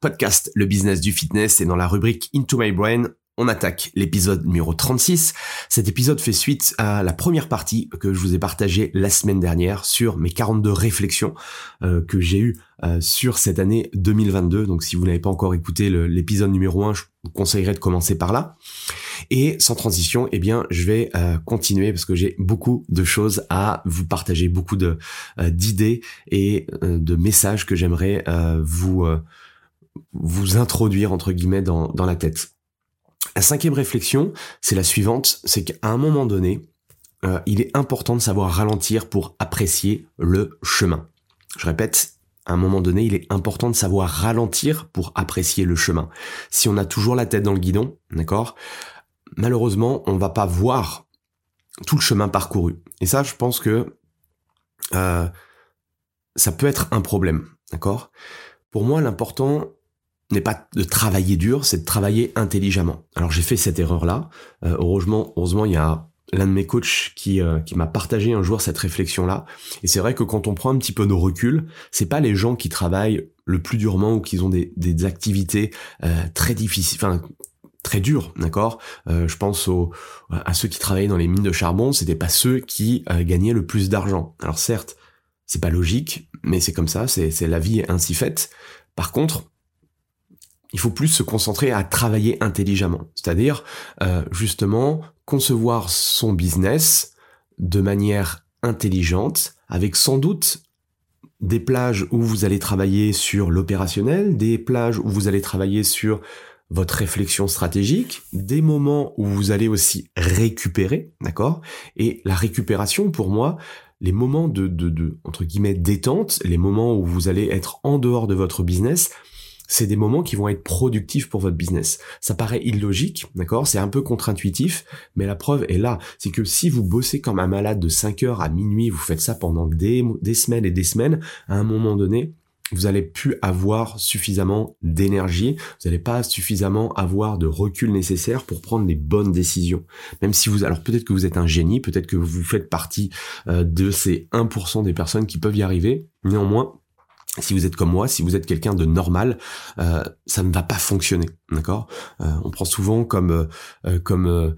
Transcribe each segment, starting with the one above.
podcast Le business du fitness et dans la rubrique Into My Brain, on attaque l'épisode numéro 36. Cet épisode fait suite à la première partie que je vous ai partagée la semaine dernière sur mes 42 réflexions euh, que j'ai eues euh, sur cette année 2022. Donc si vous n'avez pas encore écouté l'épisode numéro 1, je vous conseillerais de commencer par là. Et sans transition, eh bien, je vais euh, continuer parce que j'ai beaucoup de choses à vous partager, beaucoup d'idées et de messages que j'aimerais vous vous introduire entre guillemets dans, dans la tête. La cinquième réflexion, c'est la suivante, c'est qu'à un moment donné, euh, il est important de savoir ralentir pour apprécier le chemin. Je répète, à un moment donné, il est important de savoir ralentir pour apprécier le chemin. Si on a toujours la tête dans le guidon, d'accord, malheureusement, on va pas voir tout le chemin parcouru. Et ça, je pense que euh, ça peut être un problème, d'accord? Pour moi, l'important, n'est pas de travailler dur, c'est de travailler intelligemment. Alors j'ai fait cette erreur-là. Euh, heureusement, heureusement, il y a l'un de mes coachs qui, euh, qui m'a partagé un jour cette réflexion-là. Et c'est vrai que quand on prend un petit peu de recul, c'est pas les gens qui travaillent le plus durement ou qui ont des, des activités euh, très difficiles, enfin très dures, d'accord? Je pense aux, à ceux qui travaillaient dans les mines de charbon, c'était pas ceux qui gagnaient le plus d'argent. Alors certes, c'est pas logique, mais c'est comme ça, c'est la vie est ainsi faite. Par contre, il faut plus se concentrer à travailler intelligemment, c'est-à-dire euh, justement concevoir son business de manière intelligente, avec sans doute des plages où vous allez travailler sur l'opérationnel, des plages où vous allez travailler sur votre réflexion stratégique, des moments où vous allez aussi récupérer, d'accord? Et la récupération, pour moi, les moments de, de, de, entre guillemets, détente, les moments où vous allez être en dehors de votre business, c'est des moments qui vont être productifs pour votre business. Ça paraît illogique, d'accord? C'est un peu contre-intuitif, mais la preuve est là. C'est que si vous bossez comme un malade de 5 heures à minuit, vous faites ça pendant des, des semaines et des semaines, à un moment donné, vous n'allez plus avoir suffisamment d'énergie, vous n'allez pas suffisamment avoir de recul nécessaire pour prendre les bonnes décisions. Même si vous, alors peut-être que vous êtes un génie, peut-être que vous faites partie euh, de ces 1% des personnes qui peuvent y arriver. Néanmoins, si vous êtes comme moi, si vous êtes quelqu'un de normal, euh, ça ne va pas fonctionner, d'accord? Euh, On prend souvent comme euh, comme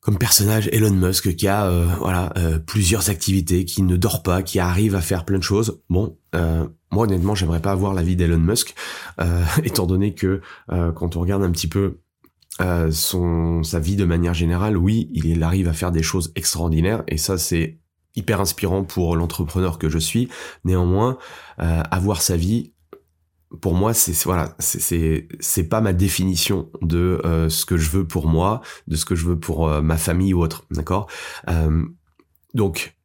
comme personnage Elon Musk qui a voilà plusieurs activités, qui ne dort pas, qui arrive à faire plein de choses. Bon, moi honnêtement, j'aimerais pas avoir la vie d'Elon Musk, étant donné que quand on regarde un petit peu son sa vie de manière générale, oui, il arrive à faire des choses extraordinaires et ça c'est hyper inspirant pour l'entrepreneur que je suis. Néanmoins, euh, avoir sa vie, pour moi, c'est voilà, c'est pas ma définition de euh, ce que je veux pour moi, de ce que je veux pour euh, ma famille ou autre, d'accord? donc,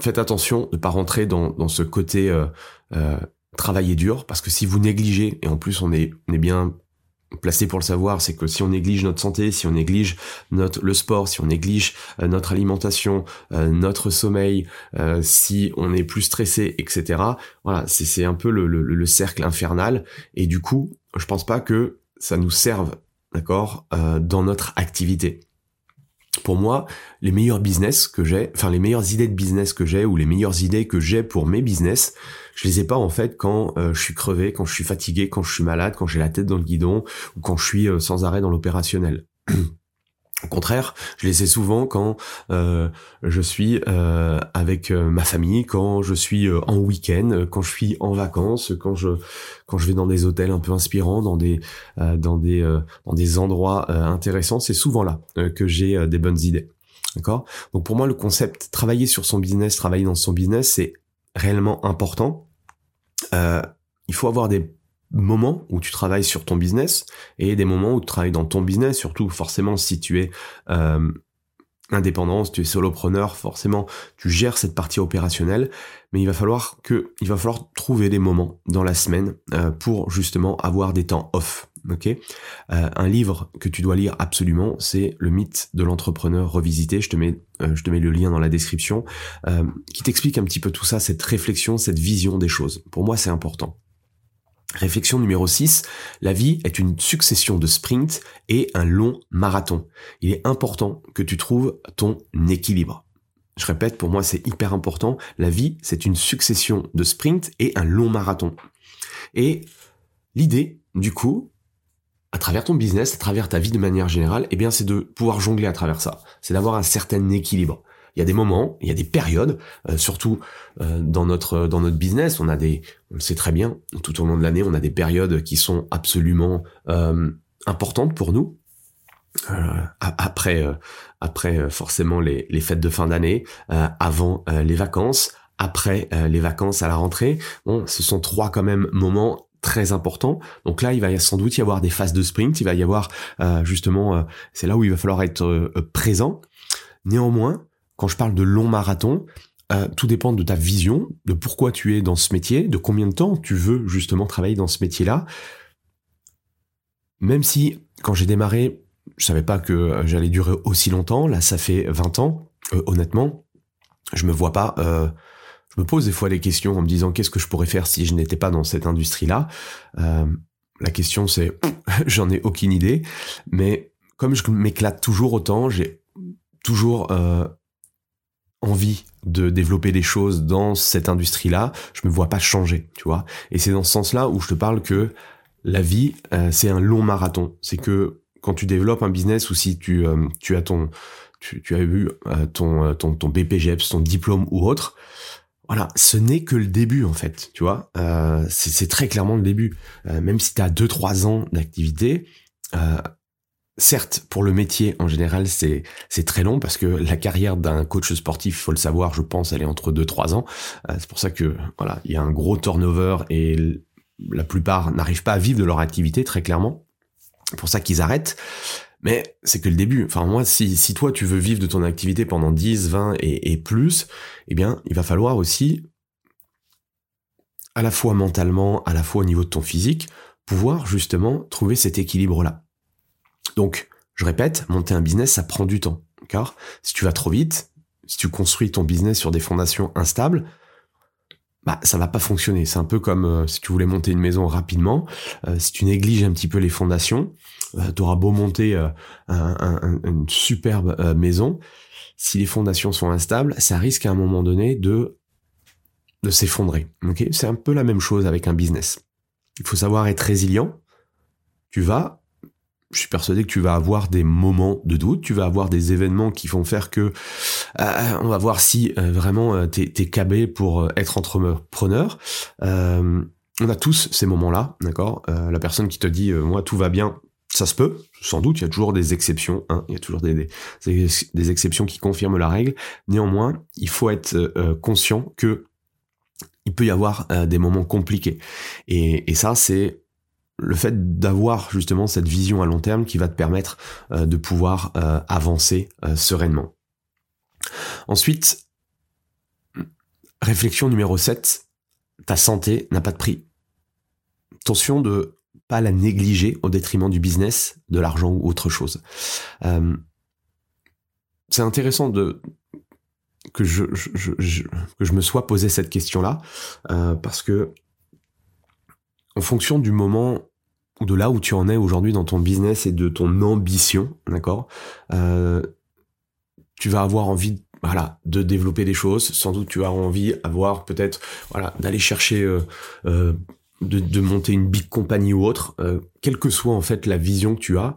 faites attention de pas rentrer dans dans ce côté travailler dur, parce que si vous négligez, et en plus on est on est bien placé pour le savoir, c'est que si on néglige notre santé, si on néglige notre le sport, si on néglige euh, notre alimentation, euh, notre sommeil, euh, si on est plus stressé, etc. Voilà, c'est un peu le, le, cercle infernal. Et du coup, je pense pas que ça nous serve, d'accord, dans notre activité pour moi, les meilleurs business que j'ai, enfin les meilleures idées de business que j'ai ou les meilleures idées que j'ai pour mes business, je les ai pas en fait quand euh, je suis crevé, quand je suis fatigué, quand je suis malade, quand j'ai la tête dans le guidon ou quand je suis euh, sans arrêt dans l'opérationnel. Au contraire, je les ai souvent quand euh, je suis euh, avec euh, ma famille, quand je suis en week-end, quand je suis en vacances, quand je quand je vais dans des hôtels un peu inspirants, dans des dans des dans des endroits intéressants. C'est souvent là que j'ai des bonnes idées. D'accord? Donc pour moi, le concept travailler sur son business, travailler dans son business, c'est réellement important. Il faut avoir des moments où tu travailles sur ton business et des moments où tu travailles dans ton business, surtout forcément si tu es euh, indépendant, si tu es solopreneur, forcément tu gères cette partie opérationnelle, mais il va falloir que il va falloir trouver des moments dans la semaine euh, pour justement avoir des temps off. Ok, euh, un livre que tu dois lire absolument, c'est le mythe de l'entrepreneur revisité. Je te mets, je te mets le lien dans la description, qui t'explique un petit peu tout ça, cette réflexion, cette vision des choses. Pour moi, c'est important. Réflexion numéro 6, la vie est une succession de sprints et un long marathon. Il est important que tu trouves ton équilibre. Je répète, pour moi c'est hyper important, la vie c'est une succession de sprints et un long marathon. Et l'idée, du coup, à travers ton business, à travers ta vie de manière générale, eh bien c'est de pouvoir jongler à travers ça. C'est d'avoir un certain équilibre il y a des moments, il y a des périodes, euh, surtout euh, dans notre dans notre business, on a des, on le sait très bien, tout au long de l'année, on a des périodes qui sont absolument euh, importantes pour nous. après après forcément les, les fêtes de fin d'année, avant les vacances, après les vacances à la rentrée. Bon, ce sont trois quand même moments très importants. Donc là, il va sans doute y avoir des phases de sprint, il va y avoir justement, c'est là où il va falloir être présent. Néanmoins, quand je parle de long marathon, euh, tout dépend de ta vision, de pourquoi tu es dans ce métier, de combien de temps tu veux justement travailler dans ce métier-là. Même si, quand j'ai démarré, je savais pas que euh, j'allais durer aussi longtemps, là ça fait 20 ans, euh, honnêtement, je me vois pas... je me pose des fois des questions en me disant qu'est-ce que je pourrais faire si je n'étais pas dans cette industrie-là? la question c'est, j'en ai aucune idée, mais comme je m'éclate toujours autant, j'ai toujours envie de développer des choses dans cette industrie-là, je me vois pas changer, tu vois? Et c'est dans ce sens-là où je te parle que la vie, euh, c'est un long marathon. C'est que quand tu développes un business ou si tu, euh, tu as ton, tu, as eu euh, ton, ton, ton BPGEPS, ton diplôme ou autre, voilà, ce n'est que le début en fait, tu vois. c'est très clairement le début. même si tu as 2-3 ans d'activité, Certes, pour le métier en général, c'est c'est très long parce que la carrière d'un coach sportif, faut le savoir, je pense, elle est entre 2-3 ans. Euh, c'est pour ça que voilà, il y a un gros turnover et la plupart n'arrivent pas à vivre de leur activité très clairement. C'est pour ça qu'ils arrêtent. Mais c'est que le début. Enfin moi, si si toi tu veux vivre de ton activité pendant 10, 20 et, et plus, eh bien, il va falloir aussi à la fois mentalement, à la fois au niveau de ton physique, pouvoir justement trouver cet équilibre là. Donc, je répète, monter un business, ça prend du temps. Car si tu vas trop vite, si tu construis ton business sur des fondations instables, bah ça va pas fonctionner. C'est un peu comme euh, si tu voulais monter une maison rapidement, euh, si tu négliges un petit peu les fondations, tu auras beau monter une superbe maison, si les fondations sont instables, ça risque à un moment donné de s'effondrer. Ok, c'est un peu la même chose avec un business. Il faut savoir être résilient. Tu vas je suis persuadé que tu vas avoir des moments de doute, tu vas avoir des événements qui vont faire que euh, on va voir si euh, vraiment euh, t'es es câblé pour être entrepreneur. on a tous ces moments-là, d'accord? La personne qui te dit moi tout va bien, ça se peut, sans doute, il y a toujours des exceptions, hein, il y a toujours des, exceptions qui confirment la règle. Néanmoins, il faut être conscient que il peut y avoir des moments compliqués. Et, ça, c'est le fait d'avoir justement cette vision à long terme qui va te permettre euh, de pouvoir euh, avancer euh, sereinement. Ensuite, réflexion numéro 7, ta santé n'a pas de prix. Attention de pas la négliger au détriment du business, de l'argent ou autre chose. c'est intéressant que je, me sois posé cette question-là parce que en fonction du moment ou de là où tu en es aujourd'hui dans ton business et de ton ambition, d'accord, euh, tu vas avoir envie voilà, de développer des choses. Sans doute, tu avoir envie, peut-être, voilà, d'aller chercher, euh, euh, de, de, monter une big compagnie ou autre. quelle que soit en fait la vision que tu as,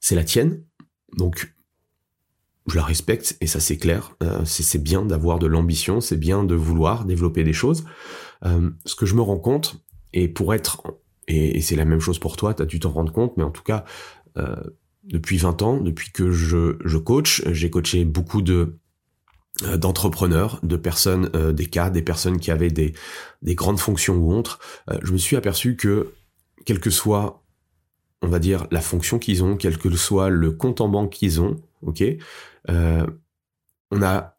c'est la tienne. Donc, je la respecte et ça c'est clair. Euh, c'est bien d'avoir de l'ambition, c'est bien de vouloir développer des choses. Euh, ce que je me rends compte, et pour être, et, c'est la même chose pour toi, tu as dû t'en rendre compte, mais en tout cas, euh, depuis 20 ans, depuis que je, je coach, j'ai coaché beaucoup de d'entrepreneurs, de personnes, des cas, des personnes qui avaient des, des grandes fonctions ou autres, je me suis aperçu que, quel que soit, on va dire, la fonction qu'ils ont, quel que soit le compte en banque qu'ils ont, ok, euh, on a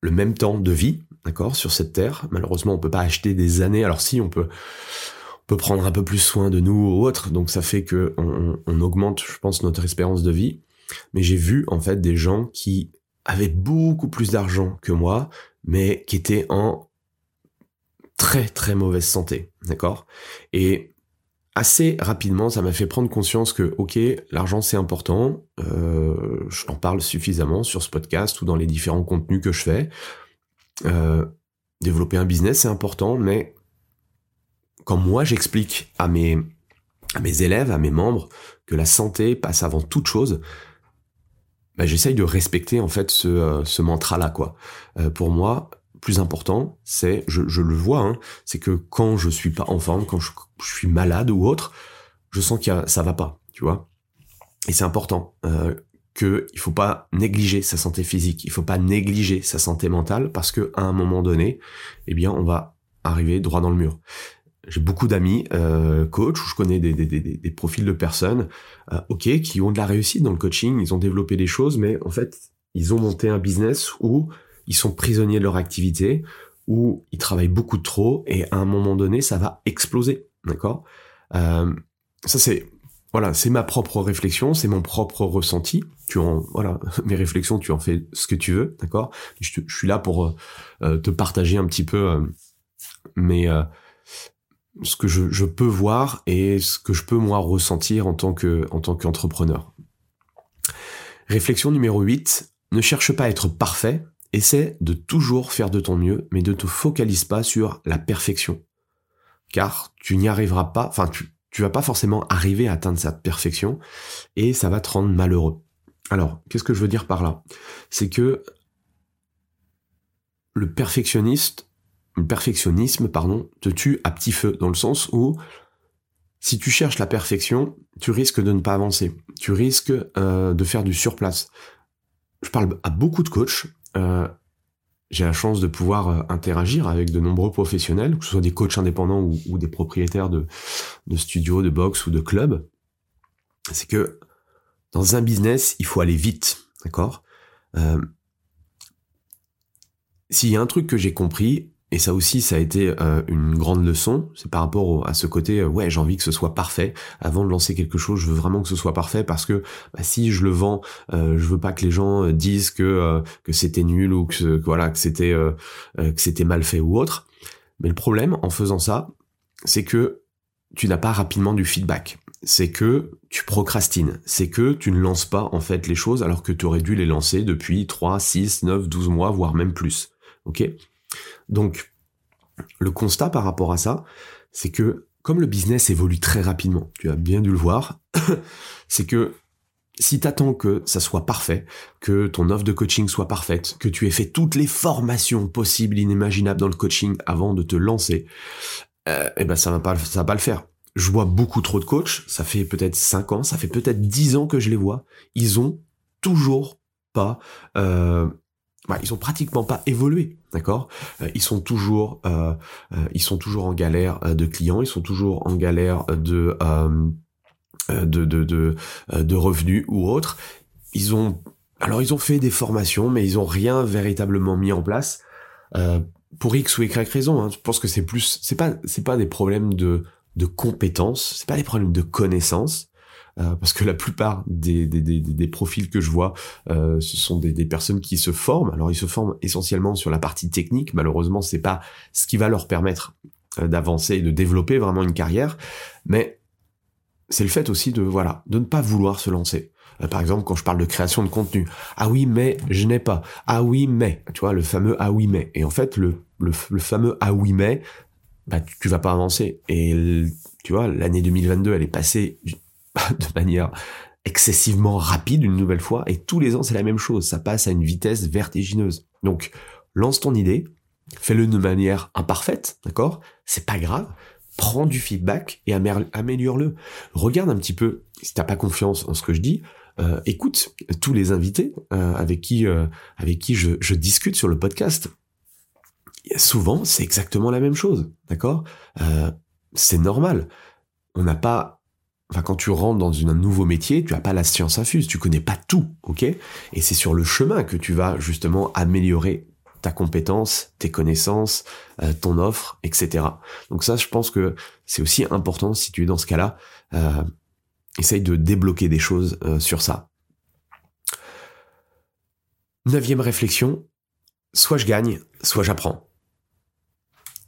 le même temps de vie, d'accord, sur cette terre. Malheureusement, on peut pas acheter des années. Alors si, on peut, on peut prendre un peu plus soin de nous ou autre. Donc ça fait que on, augmente, je pense, notre espérance de vie. Mais j'ai vu en fait des gens qui avaient beaucoup plus d'argent que moi, mais qui étaient en très très mauvaise santé, d'accord? Et assez rapidement, ça m'a fait prendre conscience que, ok, l'argent c'est important, euh, je parle suffisamment sur ce podcast ou dans les différents contenus que je fais. Euh, développer un business c'est important, mais quand moi j'explique à mes, à mes élèves, à mes membres, que la santé passe avant toute chose, bah, j'essaye de respecter en fait ce, euh, ce mantra-là, quoi. Euh, pour moi, plus important, c'est, je, je, le vois, hein, c'est que quand je suis pas en forme, quand je, suis malade ou autre, je sens que ça va pas, tu vois. Et c'est important euh, que il faut pas négliger sa santé physique, il faut pas négliger sa santé mentale parce que à un moment donné, eh bien, on va arriver droit dans le mur. J'ai beaucoup d'amis euh, coachs où je connais des, des, des, des profils de personnes, euh, ok, qui ont de la réussite dans le coaching, ils ont développé des choses, mais en fait, ils ont monté un business où ils sont prisonniers de leur activité, ou ils travaillent beaucoup trop, et à un moment donné, ça va exploser, d'accord? Euh, Ça c'est voilà, c'est ma propre réflexion, c'est mon propre ressenti. Tu en voilà, mes réflexions, tu en fais ce que tu veux, d'accord? Je, suis là pour euh, te partager un petit peu euh, mais ce que je, je, peux voir et ce que je peux moi ressentir en tant que en tant qu'entrepreneur. Réflexion numéro 8, ne cherche pas à être parfait, Essaie de toujours faire de ton mieux, mais ne te focalise pas sur la perfection. Car tu n'y arriveras pas, enfin tu, tu vas pas forcément arriver à atteindre cette perfection et ça va te rendre malheureux. Alors, qu'est-ce que je veux dire par là? C'est que le perfectionniste, le perfectionnisme, pardon, te tue à petit feu, dans le sens où si tu cherches la perfection, tu risques de ne pas avancer. Tu risques euh, de faire du surplace. Je parle à beaucoup de coachs euh, j'ai la chance de pouvoir euh, interagir avec de nombreux professionnels, que ce soit des coachs indépendants ou, des propriétaires de, studios, de box ou de clubs. C'est que dans un business, il faut aller vite, d'accord? S'il y a un truc que j'ai compris, et ça aussi, ça a été euh, une grande leçon. C'est par rapport à ce côté, euh, ouais, j'ai envie que ce soit parfait. Avant de lancer quelque chose, je veux vraiment que ce soit parfait parce que bah, si je le vends, euh, je veux pas que les gens disent que que c'était nul ou que, voilà que c'était que c'était mal fait ou autre. Mais le problème en faisant ça, c'est que tu n'as pas rapidement du feedback. C'est que tu procrastines. C'est que tu ne lances pas en fait les choses alors que tu aurais dû les lancer depuis 3, 6, 9, 12 mois, voire même plus. Ok? Donc, le constat par rapport à ça, c'est que comme le business évolue très rapidement, tu as bien dû le voir, c'est que si t'attends que ça soit parfait, que ton offre de coaching soit parfaite, que tu aies fait toutes les formations possibles, inimaginables dans le coaching avant de te lancer, euh, eh ben ça va pas, ça va pas le faire. Je vois beaucoup trop de coachs, ça fait peut-être 5 ans, ça fait peut-être 10 ans que je les vois, ils ont toujours pas euh, bah, ils ont pratiquement pas évolué, d'accord? Euh, Ils sont toujours, euh, euh, ils sont toujours en galère de clients, ils sont toujours en galère de de, de, de, de revenus ou autres. Ils ont, alors ils ont fait des formations, mais ils ont rien véritablement mis en place pour X ou Y raison. Hein. Je pense que c'est plus, c'est pas, c'est pas des problèmes de de compétences, c'est pas des problèmes de connaissances, euh, parce que la plupart des, des, des, des, profils que je vois, euh, ce sont des, personnes qui se forment. Alors ils se forment essentiellement sur la partie technique. Malheureusement, c'est pas ce qui va leur permettre euh, d'avancer et de développer vraiment une carrière, mais c'est le fait aussi de voilà de ne pas vouloir se lancer. par exemple, quand je parle de création de contenu, ah oui mais je n'ai pas, ah oui mais, tu vois le fameux ah oui mais. Et en fait le le, le fameux ah oui mais, bah tu vas pas avancer. Et tu vois l'année 2022 elle est passée de manière excessivement rapide une nouvelle fois, et tous les ans c'est la même chose, ça passe à une vitesse vertigineuse. Donc lance ton idée, fais-le de manière imparfaite, d'accord? C'est pas grave, prends du feedback et améliore-le. Regarde un petit peu, si t'as pas confiance en ce que je dis, euh, écoute tous les invités euh, avec qui euh, avec qui je, je, discute sur le podcast. Souvent, c'est exactement la même chose, d'accord? C'est normal. On n'a pas Quand tu rentres dans un nouveau métier, tu n'as pas la science infuse, tu connais pas tout, ok? Et c'est sur le chemin que tu vas justement améliorer ta compétence, tes connaissances, euh, ton offre, etc. Donc ça, je pense que c'est aussi important si tu es dans ce cas-là. Euh, essaye de débloquer des choses euh, sur ça. Neuvième réflexion, soit je gagne, soit j'apprends.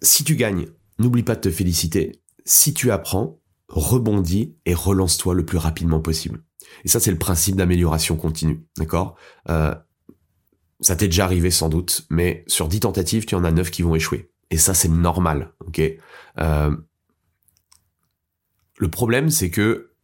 Si tu gagnes, n'oublie pas de te féliciter. Si tu apprends, rebondis et relance-toi le plus rapidement possible. Et ça, c'est le principe d'amélioration continue, d'accord? Euh, Ça t'est déjà arrivé sans doute, mais sur 10 tentatives, tu en as 9 qui vont échouer. Et ça, c'est normal, ok? Euh, Le problème, c'est que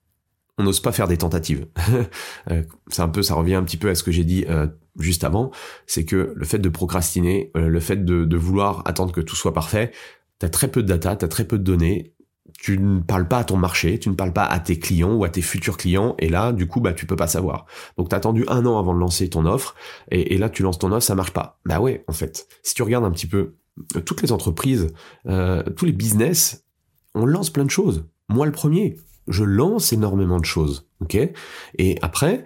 on n'ose pas faire des tentatives. Euh, c'est un peu, ça revient un petit peu à ce que j'ai dit euh, juste avant, c'est que le fait de procrastiner, euh, le fait de, de, vouloir attendre que tout soit parfait, t'as très peu de data, t'as très peu de données, tu ne parles pas à ton marché, tu ne parles pas à tes clients ou à tes futurs clients, et là, du coup, bah, tu peux pas savoir. Donc, t'as attendu un an avant de lancer ton offre, et, là, tu lances ton offre, ça marche pas. Bah ouais, en fait, si tu regardes un petit peu euh, toutes les entreprises, euh, tous les business, on lance plein de choses. Moi, le premier, je lance énormément de choses, ok? Et après,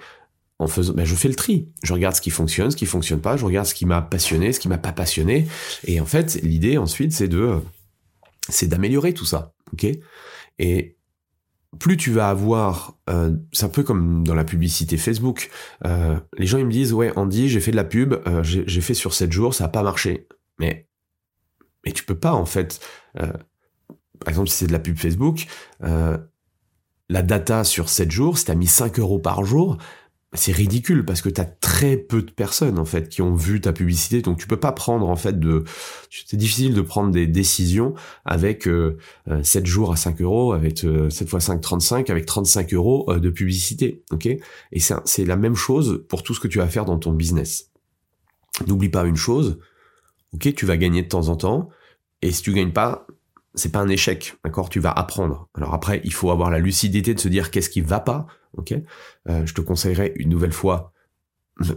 en faisant, bah, je fais le tri. Je regarde ce qui fonctionne, ce qui fonctionne pas. Je regarde ce qui m'a passionné, ce qui m'a pas passionné. Et en fait, l'idée ensuite, c'est de, c'est d'améliorer tout ça ok? Et plus tu vas avoir, euh, c'est un peu comme dans la publicité Facebook. Euh, les gens ils me disent ouais Andy j'ai fait de la pub, euh, j'ai fait sur 7 jours, ça a pas marché. Mais mais tu peux pas en fait. par exemple si c'est de la pub Facebook, la data sur 7 jours, si t'as mis 5 euros par jour, c'est ridicule parce que tu as très peu de personnes en fait qui ont vu ta publicité. Donc tu peux pas prendre en fait de c'est difficile de prendre des décisions avec euh, 7 euh, jours à 5 euros avec euh, 7 fois 5 35 avec 35 euros euh, de publicité ok? Et c'est la même chose pour tout ce que tu vas faire dans ton business. N'oublie pas une chose ok? Tu vas gagner de temps en temps et si tu gagnes pas c'est pas un échec d'accord? Tu vas apprendre alors après il faut avoir la lucidité de se dire qu'est-ce qui va pas ok? Euh, Je te conseillerais une nouvelle fois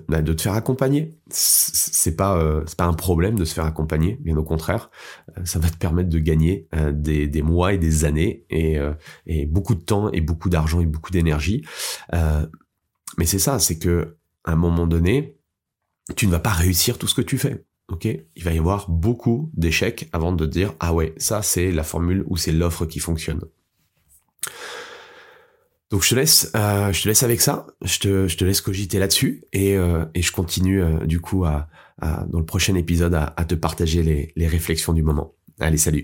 bah, de te faire accompagner. C'est pas euh, pas un problème de se faire accompagner, bien au contraire, euh, ça va te permettre de gagner des, des mois et des années et, et beaucoup de temps et beaucoup d'argent et beaucoup d'énergie. mais c'est ça, c'est que à un moment donné, tu ne vas pas réussir tout ce que tu fais. Ok, il va y avoir beaucoup d'échecs avant de dire ah ouais ça c'est la formule ou c'est l'offre qui fonctionne. Donc je te laisse, euh, je te laisse avec ça. Je te, je te laisse cogiter là-dessus et, euh, et je continue euh, du coup à, à, dans le prochain épisode à, à te partager les, les réflexions du moment. Allez, salut.